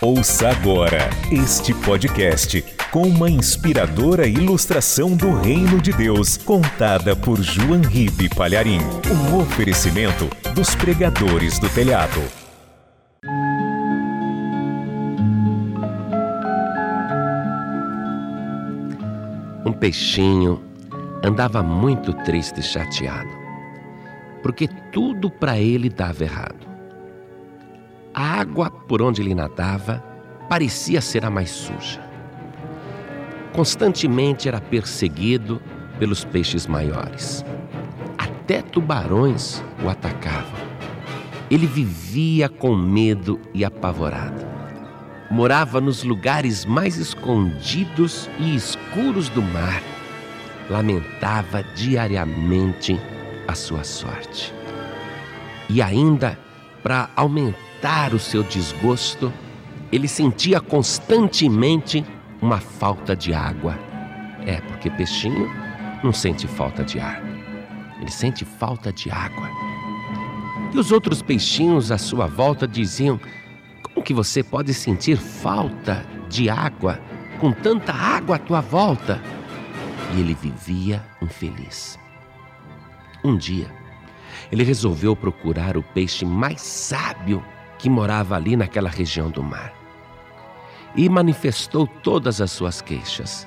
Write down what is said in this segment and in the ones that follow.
Ouça agora este podcast com uma inspiradora ilustração do Reino de Deus, contada por João Ribe Palharim. Um oferecimento dos pregadores do telhado. Um peixinho andava muito triste e chateado, porque tudo para ele dava errado. A água por onde ele nadava parecia ser a mais suja. Constantemente era perseguido pelos peixes maiores. Até tubarões o atacavam. Ele vivia com medo e apavorado. Morava nos lugares mais escondidos e escuros do mar lamentava diariamente a sua sorte. E ainda, para aumentar o seu desgosto, ele sentia constantemente uma falta de água. É, porque peixinho não sente falta de ar, ele sente falta de água. E os outros peixinhos à sua volta diziam: Como que você pode sentir falta de água com tanta água à tua volta? e ele vivia infeliz. Um dia, ele resolveu procurar o peixe mais sábio que morava ali naquela região do mar. E manifestou todas as suas queixas.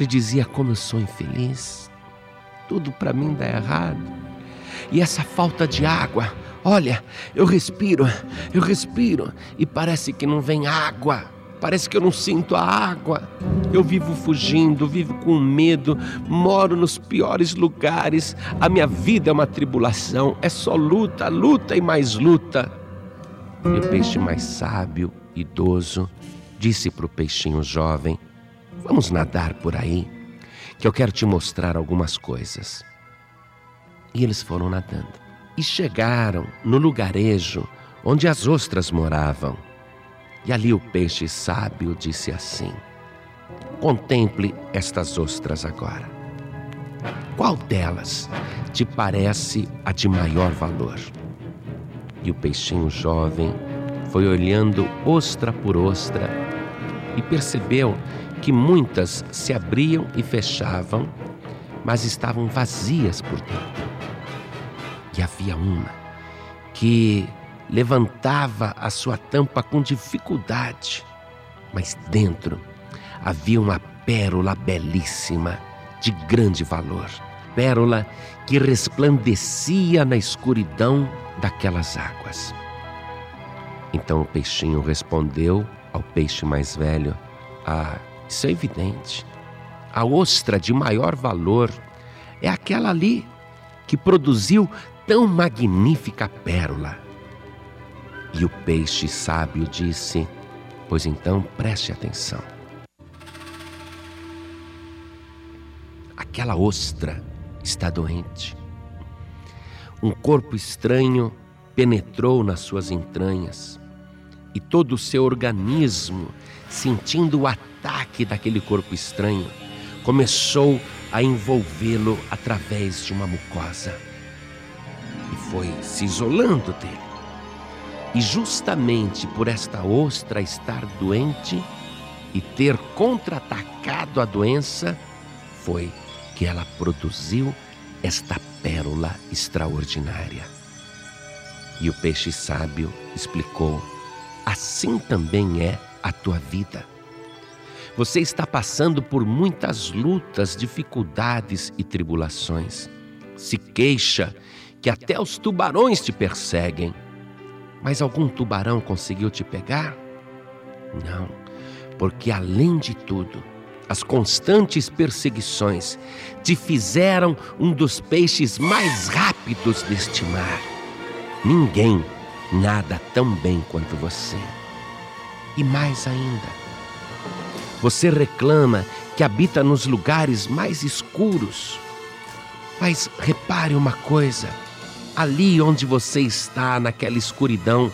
Ele dizia: Como eu sou infeliz, tudo para mim dá errado. E essa falta de água, olha, eu respiro, eu respiro e parece que não vem água Parece que eu não sinto a água. Eu vivo fugindo, vivo com medo, moro nos piores lugares. A minha vida é uma tribulação, é só luta, luta e mais luta. E o peixe mais sábio, idoso, disse para o peixinho jovem: Vamos nadar por aí, que eu quero te mostrar algumas coisas. E eles foram nadando e chegaram no lugarejo onde as ostras moravam. E ali o peixe sábio disse assim: Contemple estas ostras agora. Qual delas te parece a de maior valor? E o peixinho jovem foi olhando ostra por ostra e percebeu que muitas se abriam e fechavam, mas estavam vazias por dentro. E havia uma que levantava a sua tampa com dificuldade, mas dentro havia uma pérola belíssima, de grande valor. Pérola que resplandecia na escuridão daquelas águas. Então o peixinho respondeu ao peixe mais velho: Ah, isso é evidente. A ostra de maior valor é aquela ali que produziu tão magnífica pérola. E o peixe sábio disse: Pois então preste atenção. Aquela ostra está doente. Um corpo estranho penetrou nas suas entranhas e todo o seu organismo, sentindo o ataque daquele corpo estranho, começou a envolvê-lo através de uma mucosa e foi se isolando dele. E justamente por esta ostra estar doente e ter contra-atacado a doença, foi que ela produziu esta pérola extraordinária. E o peixe sábio explicou: assim também é a tua vida. Você está passando por muitas lutas, dificuldades e tribulações. Se queixa que até os tubarões te perseguem mas algum tubarão conseguiu te pegar? Não, porque além de tudo, as constantes perseguições te fizeram um dos peixes mais rápidos deste mar. Ninguém nada tão bem quanto você. E mais ainda, você reclama que habita nos lugares mais escuros. Mas repare uma coisa: ali onde você está, naquela escuridão,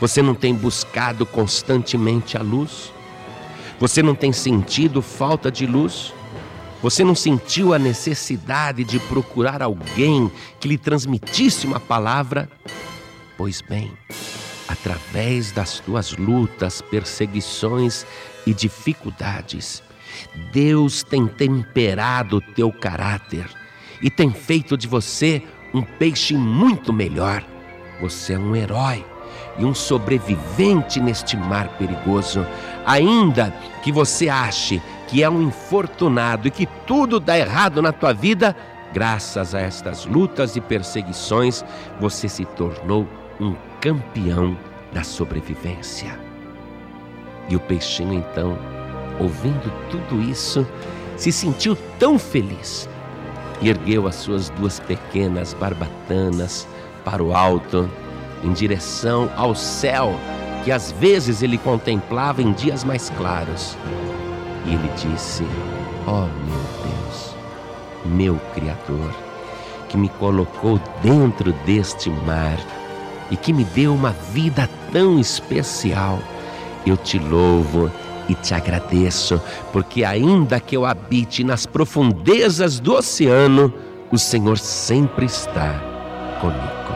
você não tem buscado constantemente a luz? Você não tem sentido falta de luz? Você não sentiu a necessidade de procurar alguém que lhe transmitisse uma palavra? Pois bem, através das tuas lutas, perseguições e dificuldades, Deus tem temperado teu caráter e tem feito de você um peixe muito melhor. Você é um herói e um sobrevivente neste mar perigoso, ainda que você ache que é um infortunado e que tudo dá errado na tua vida, graças a estas lutas e perseguições, você se tornou um campeão da sobrevivência. E o peixinho então, ouvindo tudo isso, se sentiu tão feliz e ergueu as suas duas pequenas barbatanas para o alto em direção ao céu que às vezes ele contemplava em dias mais claros. E ele disse: Ó oh, meu Deus, meu Criador, que me colocou dentro deste mar e que me deu uma vida tão especial, eu te louvo e te agradeço, porque ainda que eu habite nas profundezas do oceano, o Senhor sempre está comigo.